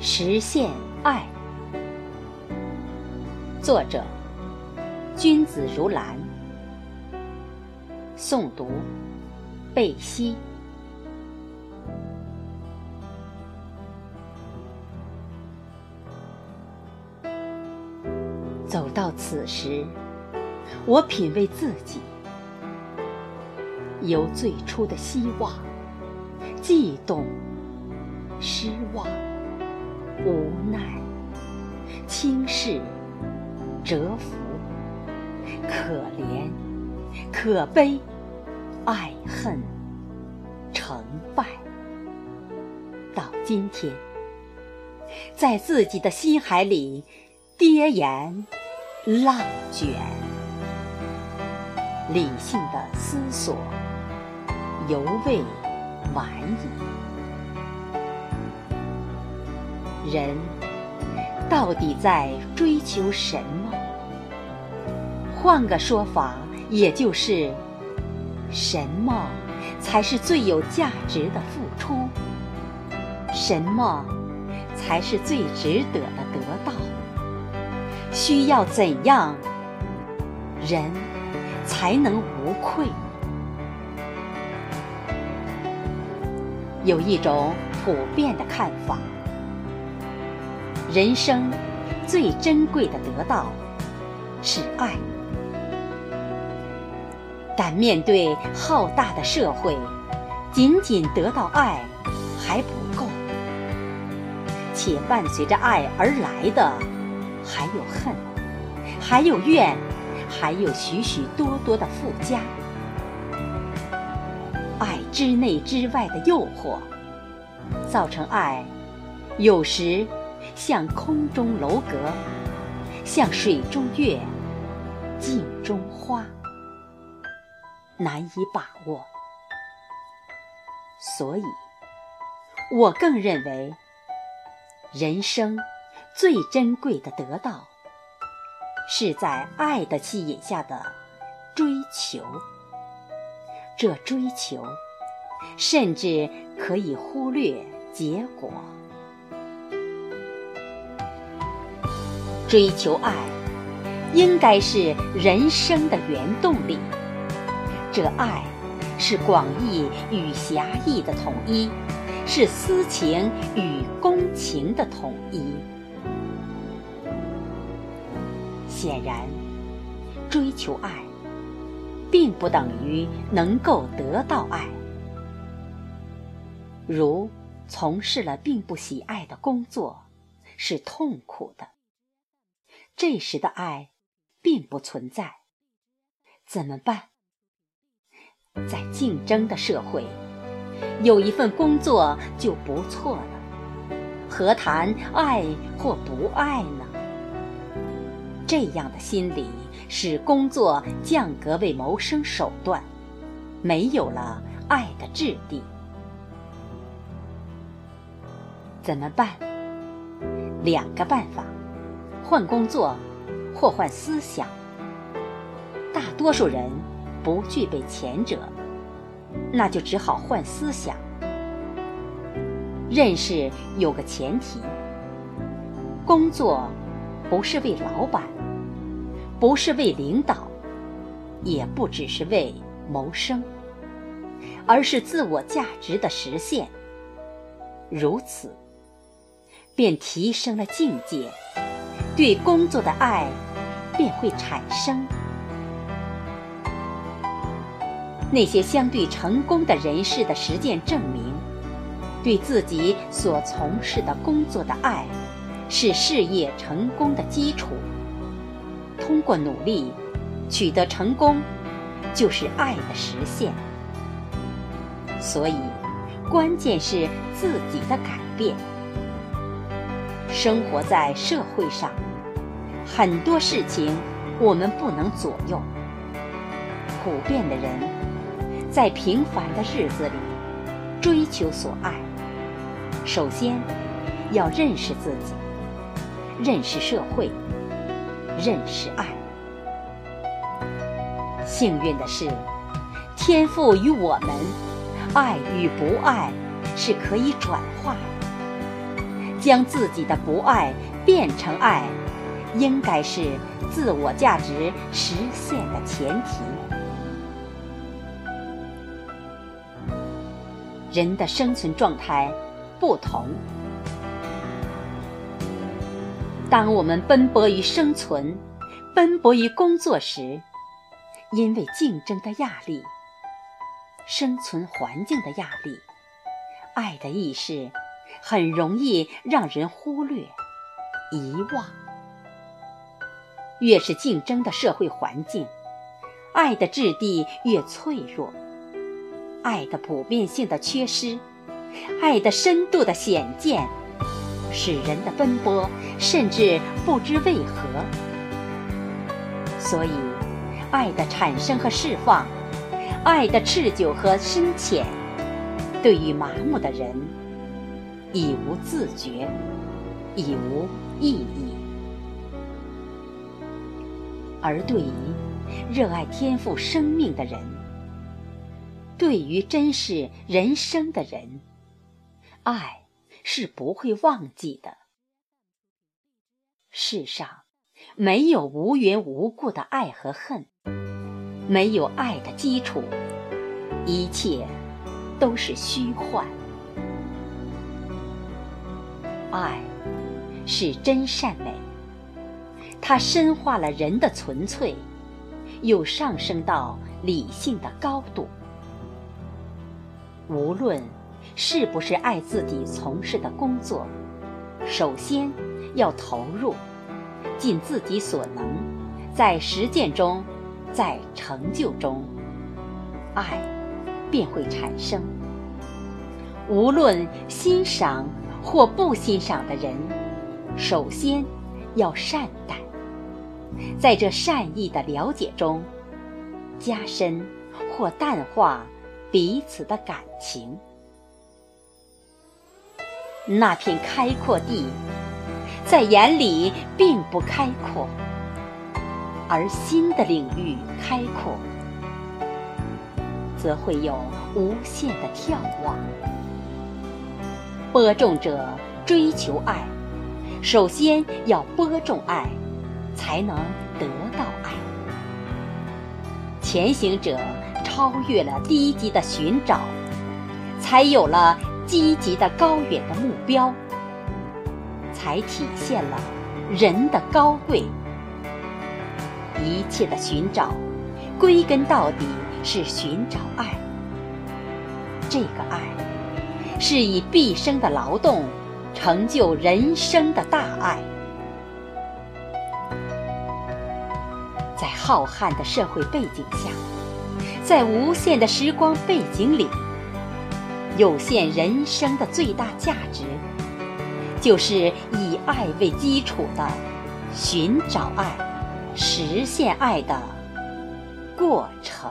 实现爱。作者：君子如兰。诵读：贝西。走到此时，我品味自己，由最初的希望、悸动、失望。无奈、轻视、折服、可怜、可悲、爱恨、成败，到今天，在自己的心海里跌岩浪卷，理性的思索犹未晚矣。人到底在追求什么？换个说法，也就是什么才是最有价值的付出？什么才是最值得的得到？需要怎样人才能无愧？有一种普遍的看法。人生最珍贵的得到是爱，但面对浩大的社会，仅仅得到爱还不够，且伴随着爱而来的还有恨，还有怨，还有许许多多的附加。爱之内之外的诱惑，造成爱有时。像空中楼阁，像水中月，镜中花，难以把握。所以，我更认为，人生最珍贵的得到，是在爱的吸引下的追求。这追求，甚至可以忽略结果。追求爱，应该是人生的原动力。这爱是广义与狭义的统一，是私情与公情的统一。显然，追求爱，并不等于能够得到爱。如从事了并不喜爱的工作，是痛苦的。这时的爱并不存在，怎么办？在竞争的社会，有一份工作就不错了，何谈爱或不爱呢？这样的心理使工作降格为谋生手段，没有了爱的质地。怎么办？两个办法。换工作，或换思想。大多数人不具备前者，那就只好换思想。认识有个前提：工作不是为老板，不是为领导，也不只是为谋生，而是自我价值的实现。如此，便提升了境界。对工作的爱便会产生。那些相对成功的人士的实践证明，对自己所从事的工作的爱，是事业成功的基础。通过努力取得成功，就是爱的实现。所以，关键是自己的改变。生活在社会上。很多事情我们不能左右。普遍的人，在平凡的日子里追求所爱，首先要认识自己，认识社会，认识爱。幸运的是，天赋于我们，爱与不爱是可以转化的。将自己的不爱变成爱，应该是自我价值实现的前提。人的生存状态不同。当我们奔波于生存、奔波于工作时，因为竞争的压力、生存环境的压力，爱的意识很容易让人忽略、遗忘。越是竞争的社会环境，爱的质地越脆弱，爱的普遍性的缺失，爱的深度的显见。使人的奔波，甚至不知为何。所以，爱的产生和释放，爱的持久和深浅，对于麻木的人，已无自觉，已无意义；而对于热爱天赋生命的人，对于珍视人生的人，爱。是不会忘记的。世上没有无缘无故的爱和恨，没有爱的基础，一切都是虚幻。爱是真善美，它深化了人的纯粹，又上升到理性的高度。无论。是不是爱自己从事的工作？首先要投入，尽自己所能，在实践中，在成就中，爱便会产生。无论欣赏或不欣赏的人，首先要善待，在这善意的了解中，加深或淡化彼此的感情。那片开阔地，在眼里并不开阔，而新的领域开阔，则会有无限的眺望。播种者追求爱，首先要播种爱，才能得到爱。前行者超越了低级的寻找，才有了。积极的高远的目标，才体现了人的高贵。一切的寻找，归根到底是寻找爱。这个爱，是以毕生的劳动成就人生的大爱。浩瀚的社会背景下，在无限的时光背景里。有限人生的最大价值，就是以爱为基础的寻找爱、实现爱的过程。